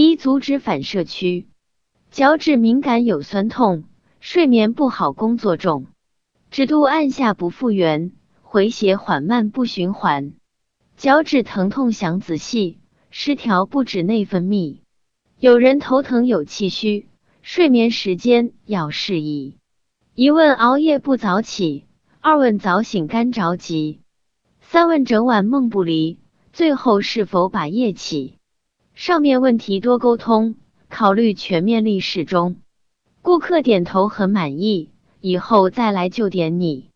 一、足趾反射区，脚趾敏感有酸痛，睡眠不好，工作重，指肚按下不复原，回血缓慢不循环，脚趾疼痛想仔细，失调不止内分泌。有人头疼有气虚，睡眠时间要适宜。一问熬夜不早起，二问早醒干着急，三问整晚梦不离，最后是否把夜起？上面问题多沟通，考虑全面力适中。顾客点头很满意，以后再来就点你。